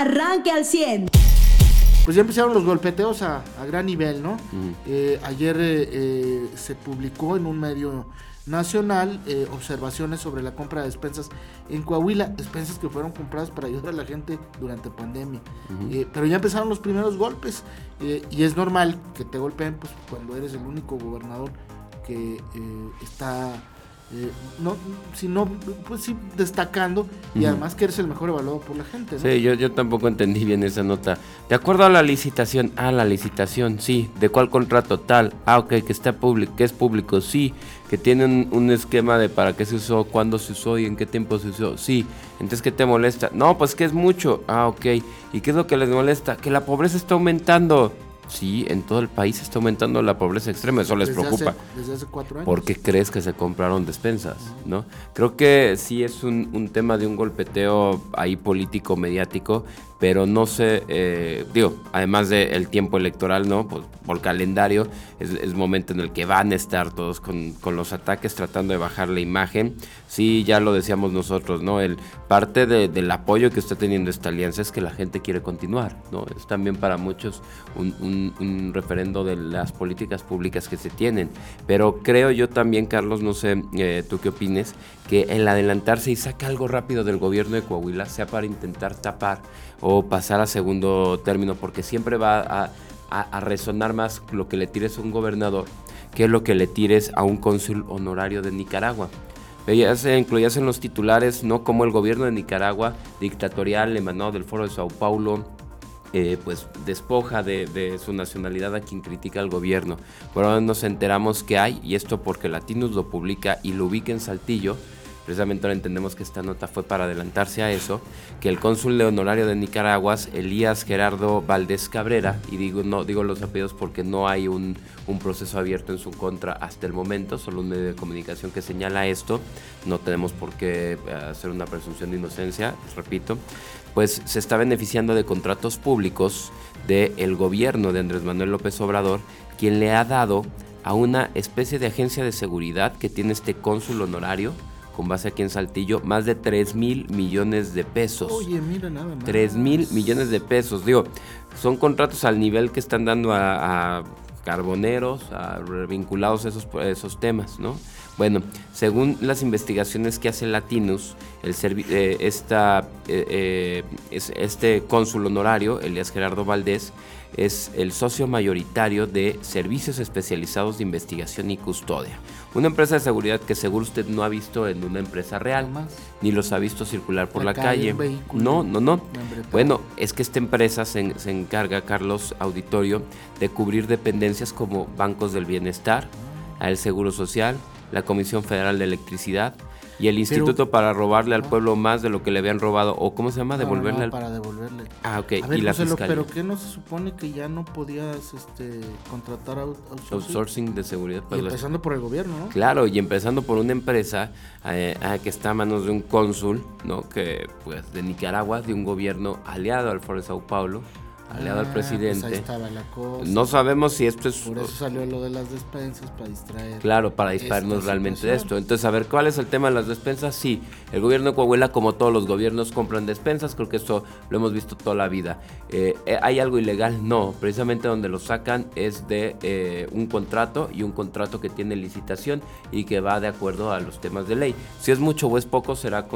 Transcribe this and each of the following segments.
arranque al 100. Pues ya empezaron los golpeteos a, gran nivel, ¿no? Eh, ayer eh, eh, se publicó en un medio nacional observaciones sobre la compra de despensas en Coahuila, despensas que fueron compradas para ayudar a la gente durante pandemia. pero ya empezaron los primeros golpes y es normal que te golpeen pues, cuando eres el único gobernador que está eh, no, sino pues sí destacando y además que eres el mejor evaluado por la gente. ¿no? Sí, yo, yo tampoco entendí bien esa nota. De acuerdo a la licitación, ah, la licitación, sí. ¿De cuál contrato? Tal. Ah, ok, que está público, que es público, sí. Que tiene un, esquema de para qué se usó, cuándo se usó y en qué tiempo se usó, sí. Entonces, ¿qué te molesta? No, pues que es mucho. Ah, ok. ¿Y qué es lo que les molesta? Que la pobreza está aumentando. Sí, en todo el país está aumentando la pobreza extrema, eso les preocupa. desde hace cuatro años. ¿Por qué crees que se compraron despensas? ¿no? Creo que sí es un, un tema de un golpeteo ahí político, mediático, pero no sé, eh, digo, además del tiempo electoral, ¿no? Pues por calendario, es, momento en el que van a estar todos con, los ataques tratando de bajar la imagen. Sí, ya lo decíamos nosotros, ¿no? El parte del apoyo que está teniendo esta alianza es que la gente quiere continuar, ¿no? Es también para muchos un, un, referendo de las políticas públicas que se tienen. Pero creo yo también, Carlos, no sé eh, tú qué opines, que el adelantarse y saca algo rápido del gobierno de Coahuila sea para intentar tapar o pasar a segundo término, porque siempre va a, resonar más lo que le tires a un gobernador que lo que le tires a un cónsul honorario de Nicaragua. Veías, incluías en los titulares, ¿no? Como el gobierno de Nicaragua, dictatorial, emanado del Foro de Sao Paulo, eh, pues despoja de, de, su nacionalidad a quien critica al gobierno. Ahora nos enteramos que hay, y esto porque Latinos lo publica y lo ubica en Saltillo, precisamente ahora entendemos que esta nota fue para adelantarse a eso, que el cónsul de honorario de Nicaragua, Elías Gerardo Valdés Cabrera, y digo, no, digo los apellidos porque no hay un, proceso abierto en su contra hasta el momento, solo un medio de comunicación que señala esto, no tenemos por qué eh, hacer una presunción de inocencia, repito, pues se está beneficiando de contratos públicos del gobierno de Andrés Manuel López Obrador, quien le ha dado a una especie de agencia de seguridad que tiene este cónsul honorario, con base aquí en Saltillo, más de 3 mil millones de pesos. Oye, mira nada más. 3 mil millones de pesos. Digo, son contratos al nivel que están dando a, carboneros, a vinculados a esos, esos temas, ¿no? Bueno, según las investigaciones que hace Latinus, el eh, esta, eh, eh, este cónsul honorario, Elías Gerardo Valdés, es el socio mayoritario de Servicios Especializados de Investigación y Custodia. Una empresa de seguridad que seguro usted no ha visto en una empresa real, ni los ha visto circular por la, calle. No, no, no. Bueno, es que esta empresa se, se, encarga, Carlos Auditorio, de cubrir dependencias como bancos del bienestar, el Seguro Social, la Comisión Federal de Electricidad, y el instituto para robarle al pueblo más de lo que le habían robado o cómo se llama devolverle al... para devolverle. Ah ok y la fiscalía. pero qué no se supone que ya no podías este contratar outsourcing, outsourcing de seguridad y empezando por el gobierno no claro y empezando por una empresa eh, que está a manos de un cónsul no que pues de Nicaragua de un gobierno aliado al Foro de Sao Paulo aliado al ah, pues presidente. No sabemos si esto es... Por eso salió lo de las despensas, para distraer. Claro, para distraernos realmente de esto. Entonces, a ver, ¿cuál es el tema de las despensas? Sí, el gobierno de Coahuila, como todos los gobiernos, compran despensas. Creo que eso lo hemos visto toda la vida. Eh, eh, ¿Hay algo ilegal? No. Precisamente donde lo sacan es de eh, un contrato y un contrato que tiene licitación y que va de acuerdo a los temas de ley. Si es mucho o es poco, será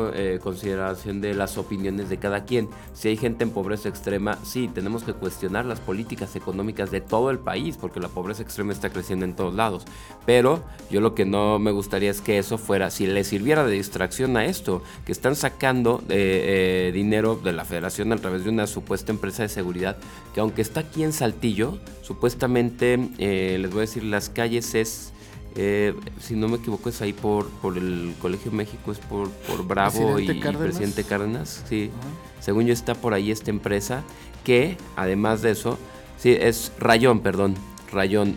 consideración de las opiniones de cada quien. Si hay gente en pobreza extrema, sí, tenemos que cuestionar las políticas económicas de todo el país, porque la pobreza extrema está creciendo en todos lados. Pero yo lo que no me gustaría es que eso fuera, si le sirviera de distracción a esto, que están sacando eh, eh, dinero de la federación a través de una supuesta empresa de seguridad, que aunque está aquí en Saltillo, supuestamente, eh, les voy a decir, las calles es... si no me equivoco, es ahí por, por el Colegio México, es por, por Bravo y, Presidente Cárdenas. Sí. Según yo está por ahí esta empresa que además de eso, sí, es Rayón, perdón, Rayón,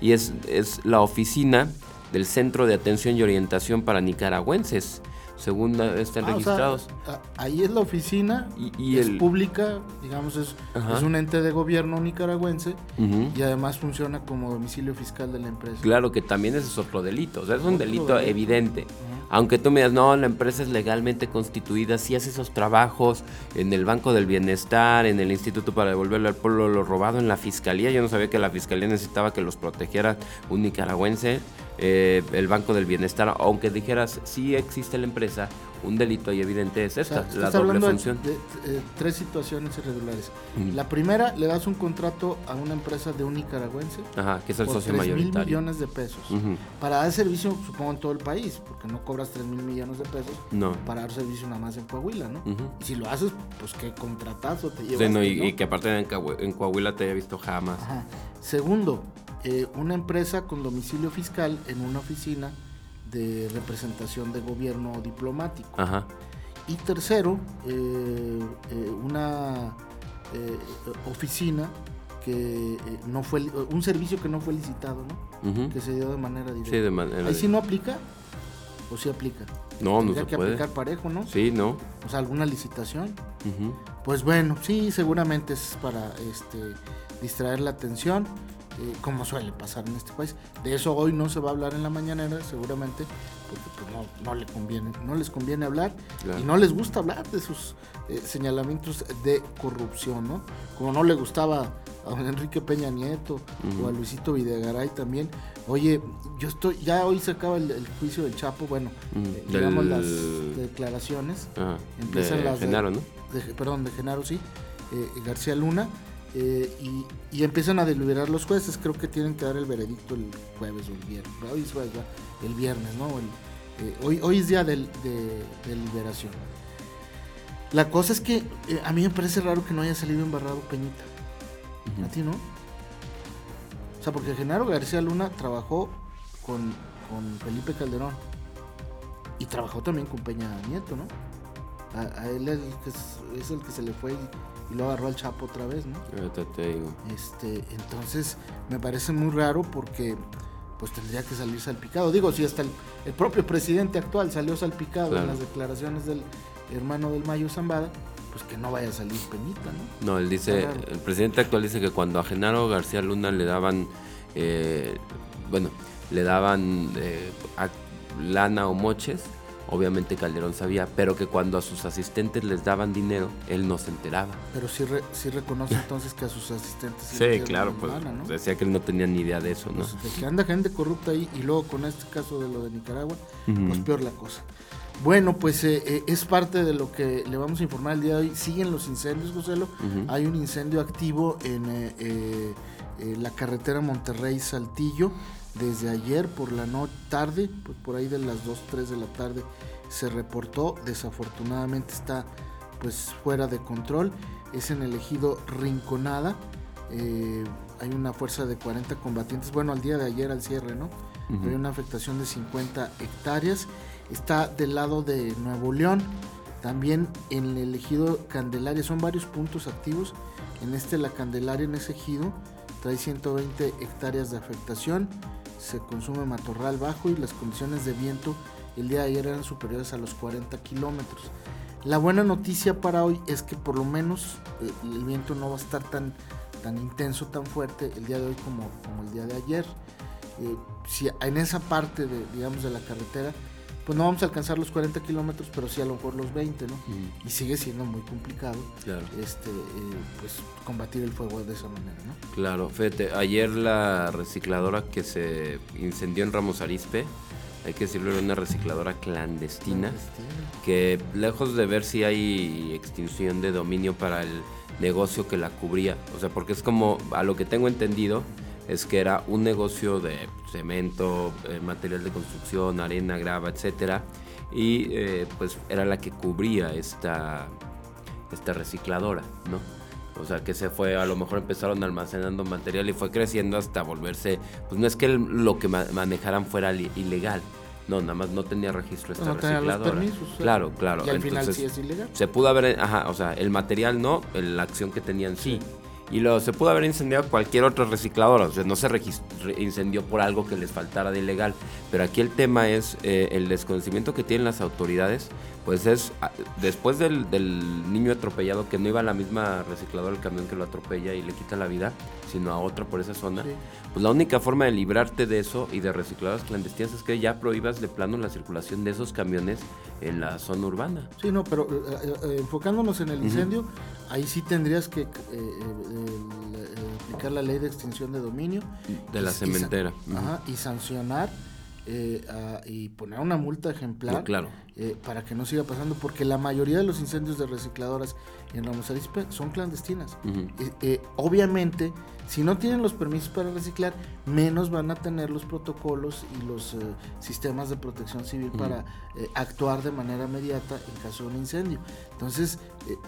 y es, es la oficina del Centro de Atención y Orientación para Nicaragüenses. Según estén ah, registrados. ahí es la oficina, y, es pública, digamos, es, es, un ente de gobierno nicaragüense y además funciona como domicilio fiscal de la empresa. Claro que también ese es otro delito, o sea, es un delito, evidente. Aunque tú me digas, no, la empresa es legalmente constituida, si hace esos trabajos en el Banco del Bienestar, en el Instituto para devolverle al pueblo lo robado, en la Fiscalía. Yo no sabía que la Fiscalía necesitaba que los protegiera un nicaragüense. Eh, el Banco del Bienestar, aunque dijeras sí existe la empresa, un delito ahí evidente es esta, la doble función. De, eh, tres situaciones irregulares. La primera, le das un contrato a una empresa de un nicaragüense Ajá, que es el socio mayoritario. mil millones de pesos para dar servicio, supongo, en todo el país, porque no cobras 3 mil millones de pesos para dar servicio nada más en Coahuila, ¿no? Y si lo haces, pues qué contratazo te llevas. y, que aparte en, en Coahuila te haya visto jamás. Segundo, eh, una empresa con domicilio fiscal en una oficina de representación de gobierno diplomático. Y tercero, eh, eh, una oficina que no fue un servicio que no fue licitado, ¿no? Que se dio de manera directa. Sí, de manera Ahí sí no aplica o sí aplica. No, no se que aplicar parejo, ¿no? Sí, no. O sea, alguna licitación. Pues bueno, sí, seguramente es para este distraer la atención. Eh, como suele pasar en este país. De eso hoy no se va a hablar en la mañanera, seguramente, porque pues, no, le conviene, no les conviene hablar y no les gusta hablar de sus eh, señalamientos de corrupción, ¿no? Como no le gustaba a don Enrique Peña Nieto o a Luisito Videgaray también. Oye, yo estoy, ya hoy se acaba el, juicio del Chapo, bueno, eh, digamos las declaraciones. empiezan de las Genaro, ¿no? perdón, de Genaro, sí. García Luna eh, y, empiezan a deliberar los jueces. Creo que tienen que dar el veredicto el jueves o el viernes. Hoy es jueves, el viernes, ¿no? Eh, hoy, hoy es día de, de, liberación. La cosa es que eh, a mí me parece raro que no haya salido embarrado Peñita. ¿A ti no? O sea, porque Genaro García Luna trabajó con, Felipe Calderón. Y trabajó también con Peña Nieto, ¿no? A, él es el, que, es el que se le fue y lo agarró al Chapo otra vez, ¿no? te digo. Este, entonces me parece muy raro porque pues tendría que salir salpicado. Digo, si hasta el, propio presidente actual salió salpicado en las declaraciones del hermano del Mayo Zambada, pues que no vaya a salir penita, ¿no? No, él dice, el presidente actual dice que cuando a Genaro García Luna le daban, eh, bueno, le daban eh, lana o moches, obviamente Calderón sabía, pero que cuando a sus asistentes les daban dinero, él no se enteraba. Pero sí, sí reconoce entonces que a sus asistentes... Sí, claro, pues decía que él no tenía ni idea de eso, ¿no? Pues, de que anda gente corrupta ahí y luego con este caso de lo de Nicaragua, pues peor la cosa. Bueno, pues eh, eh, es parte de lo que le vamos a informar el día de hoy. Siguen los incendios, José. Hay un incendio activo en eh, la carretera Monterrey-Saltillo desde ayer por la noche tarde, pues por ahí de las 2, 3 de la tarde se reportó, desafortunadamente está pues fuera de control, es en el ejido Rinconada, eh, hay una fuerza de 40 combatientes, bueno al día de ayer al cierre, ¿no? Hay una afectación de 50 hectáreas, está del lado de Nuevo León, también en el ejido Candelaria, son varios puntos activos, en este la Candelaria en ese ejido trae 120 hectáreas de afectación, se consume matorral bajo y las condiciones de viento el día de ayer eran superiores a los 40 kilómetros. La buena noticia para hoy es que por lo menos eh, el viento no va a estar tan, tan intenso, tan fuerte el día de hoy como, como el día de ayer. Eh, si en esa parte de, digamos, de la carretera, pues no vamos a alcanzar los 40 kilómetros, pero sí a lo mejor los 20, ¿no? Y sigue siendo muy complicado este, eh, pues, combatir el fuego de esa manera, ¿no? Claro, fíjate, ayer la recicladora que se incendió en Ramos Arispe, hay que decirlo, era una recicladora clandestina, que lejos de ver si hay extinción de dominio para el negocio que la cubría, o sea, porque es como, a lo que tengo entendido, es que era un negocio de cemento, eh, material de construcción, arena, grava, etcétera, y eh, pues era la que cubría esta, esta recicladora, ¿no? O sea, que se fue, a lo mejor empezaron almacenando material y fue creciendo hasta volverse, pues no es que lo que manejaran fuera ilegal, no, nada más no tenía registro esta no recicladora. claro, claro. Y al final sí es ilegal. Se pudo haber, ajá, o sea, el material no, la acción que tenían sí. Y lo, se pudo haber incendiado cualquier otro reciclador, o sea, no se incendió por algo que les faltara de ilegal. Pero aquí el tema es eh, el desconocimiento que tienen las autoridades, pues es ah, después del, niño atropellado que no iba a la misma recicladora el camión que lo atropella y le quita la vida, sino a otro por esa zona. Pues la única forma de librarte de eso y de recicladoras clandestinas es que ya prohíbas de plano la circulación de esos camiones en la zona urbana. Sí, no, pero eh, eh, enfocándonos en el incendio, ahí sí tendrías que aplicar la ley de extinción de dominio. De la cementera. y sancionar eh, y poner una multa ejemplar claro. Eh, para que no siga pasando, porque la mayoría de los incendios de recicladoras en Ramos Arizpe son clandestinas. Eh, obviamente, si no tienen los permisos para reciclar, menos van a tener los protocolos y los sistemas de protección civil para actuar de manera inmediata en caso de un incendio. Entonces,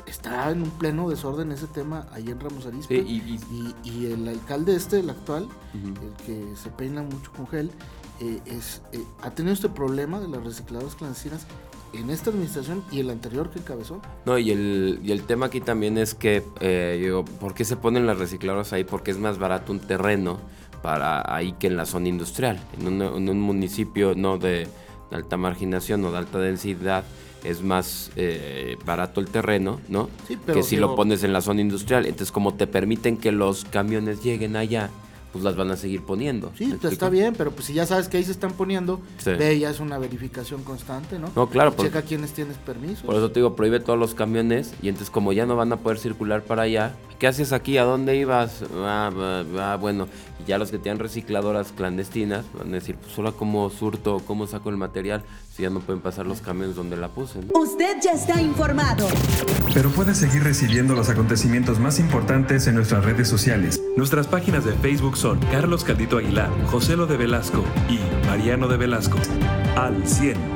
está en un pleno desorden ese tema ahí en Ramos Arizpe. y, el alcalde este, el actual, el que se peina mucho con gel, eh, es, eh, ha tenido este problema de las recicladoras clandestinas en esta administración y el anterior que encabezó. No, y el, y el tema aquí también es que, eh, digo, ¿por qué se ponen las recicladoras ahí? Porque es más barato un terreno para ahí que en la zona industrial. En un, en un municipio no de, alta marginación o de alta densidad es más eh, barato el terreno, ¿no? que si lo pones en la zona industrial. Entonces, como te permiten que los camiones lleguen allá, pues las van a seguir poniendo. Sí, pues está bien, pero pues si ya sabes que ahí se están poniendo, ve, ya es una verificación constante, ¿no? No, claro. Checa quiénes tienes permiso. Por eso te digo, prohíbe todos los camiones y entonces como ya no van a poder circular para allá, ¿qué haces aquí? ¿A dónde ibas? Ah, ah, ah bueno, y ya los que tienen recicladoras clandestinas van a decir, pues solo como surto, cómo saco el material, si ya no pueden pasar los camiones donde la puse. Usted ya está informado. Pero puede seguir recibiendo los acontecimientos más importantes en nuestras redes sociales. Nuestras páginas de Facebook son Carlos Caldito Aguilar, José Lo de Velasco y Mariano de Velasco. Al 100.